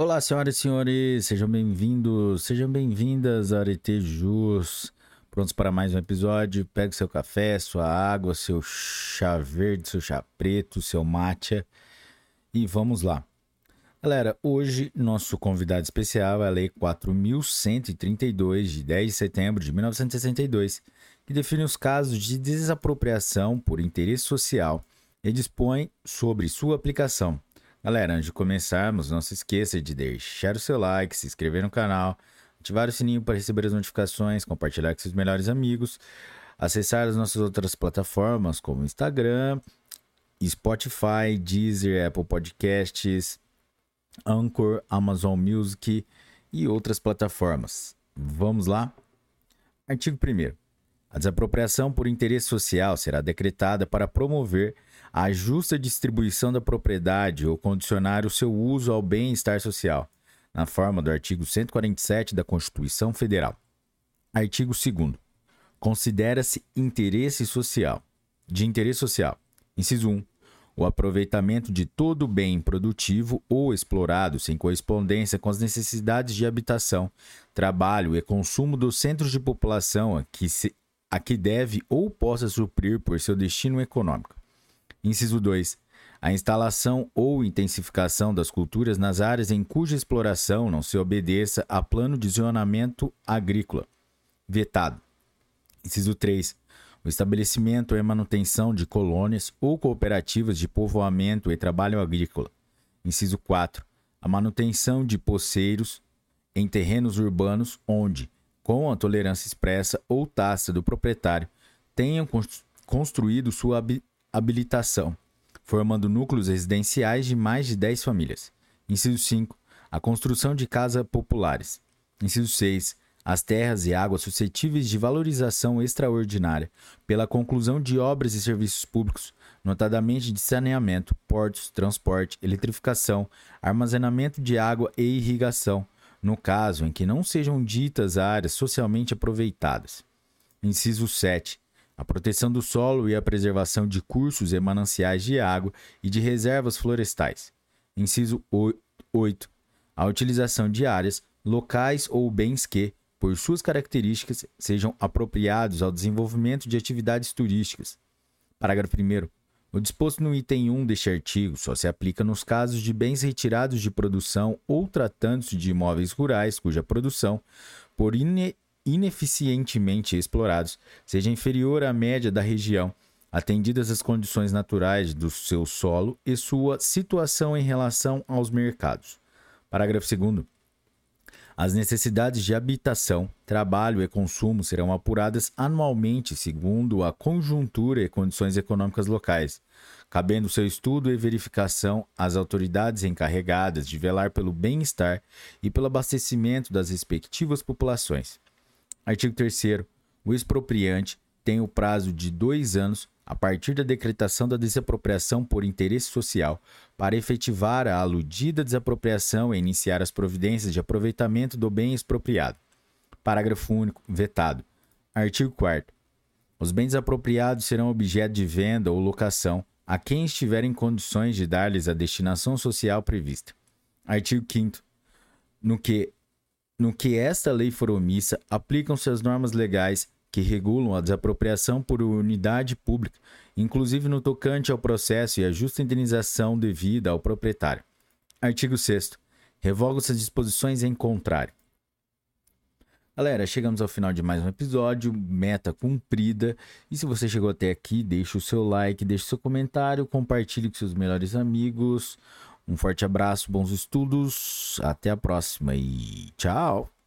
Olá, senhoras e senhores, sejam bem-vindos, sejam bem-vindas a Arete Jus. Prontos para mais um episódio? Pegue seu café, sua água, seu chá verde, seu chá preto, seu matcha e vamos lá. Galera, hoje nosso convidado especial é a Lei 4132 de 10 de setembro de 1962, que define os casos de desapropriação por interesse social e dispõe sobre sua aplicação. Galera, antes de começarmos, não se esqueça de deixar o seu like, se inscrever no canal, ativar o sininho para receber as notificações, compartilhar com seus melhores amigos, acessar as nossas outras plataformas como Instagram, Spotify, Deezer, Apple Podcasts, Anchor, Amazon Music e outras plataformas. Vamos lá? Artigo 1. A desapropriação por interesse social será decretada para promover a justa distribuição da propriedade ou condicionar o seu uso ao bem-estar social, na forma do artigo 147 da Constituição Federal. Artigo 2 Considera-se interesse social. De interesse social. Inciso 1. O aproveitamento de todo bem produtivo ou explorado sem correspondência com as necessidades de habitação, trabalho e consumo dos centros de população a que, se, a que deve ou possa suprir por seu destino econômico. Inciso 2. A instalação ou intensificação das culturas nas áreas em cuja exploração não se obedeça a plano de zonamento agrícola. Vetado. Inciso 3. O estabelecimento e manutenção de colônias ou cooperativas de povoamento e trabalho agrícola. Inciso 4. A manutenção de poceiros em terrenos urbanos onde, com a tolerância expressa ou tácita do proprietário, tenham construído sua habilitação, formando núcleos residenciais de mais de 10 famílias. Inciso 5. A construção de casas populares. Inciso 6. As terras e águas suscetíveis de valorização extraordinária pela conclusão de obras e serviços públicos, notadamente de saneamento, portos, transporte, eletrificação, armazenamento de água e irrigação, no caso em que não sejam ditas áreas socialmente aproveitadas. Inciso 7 a proteção do solo e a preservação de cursos e mananciais de água e de reservas florestais. Inciso 8. A utilização de áreas, locais ou bens que, por suas características, sejam apropriados ao desenvolvimento de atividades turísticas. Parágrafo 1. O disposto no item 1 deste artigo só se aplica nos casos de bens retirados de produção ou tratando-se de imóveis rurais cuja produção, por ine ineficientemente explorados seja inferior à média da região, atendidas as condições naturais do seu solo e sua situação em relação aos mercados. Parágrafo 2. As necessidades de habitação, trabalho e consumo serão apuradas anualmente segundo a conjuntura e condições econômicas locais, cabendo seu estudo e verificação às autoridades encarregadas de velar pelo bem-estar e pelo abastecimento das respectivas populações. Artigo 3. O expropriante tem o prazo de dois anos a partir da decretação da desapropriação por interesse social para efetivar a aludida desapropriação e iniciar as providências de aproveitamento do bem expropriado. Parágrafo único. Vetado. Artigo 4. Os bens apropriados serão objeto de venda ou locação a quem estiver em condições de dar-lhes a destinação social prevista. Artigo 5. No que no que esta lei for omissa, aplicam-se as normas legais que regulam a desapropriação por unidade pública, inclusive no tocante ao processo e a justa indenização devida ao proprietário. Artigo 6. Revogam-se as disposições em contrário. Galera, chegamos ao final de mais um episódio, meta cumprida. E se você chegou até aqui, deixe o seu like, deixe o seu comentário, compartilhe com seus melhores amigos. Um forte abraço, bons estudos, até a próxima e tchau!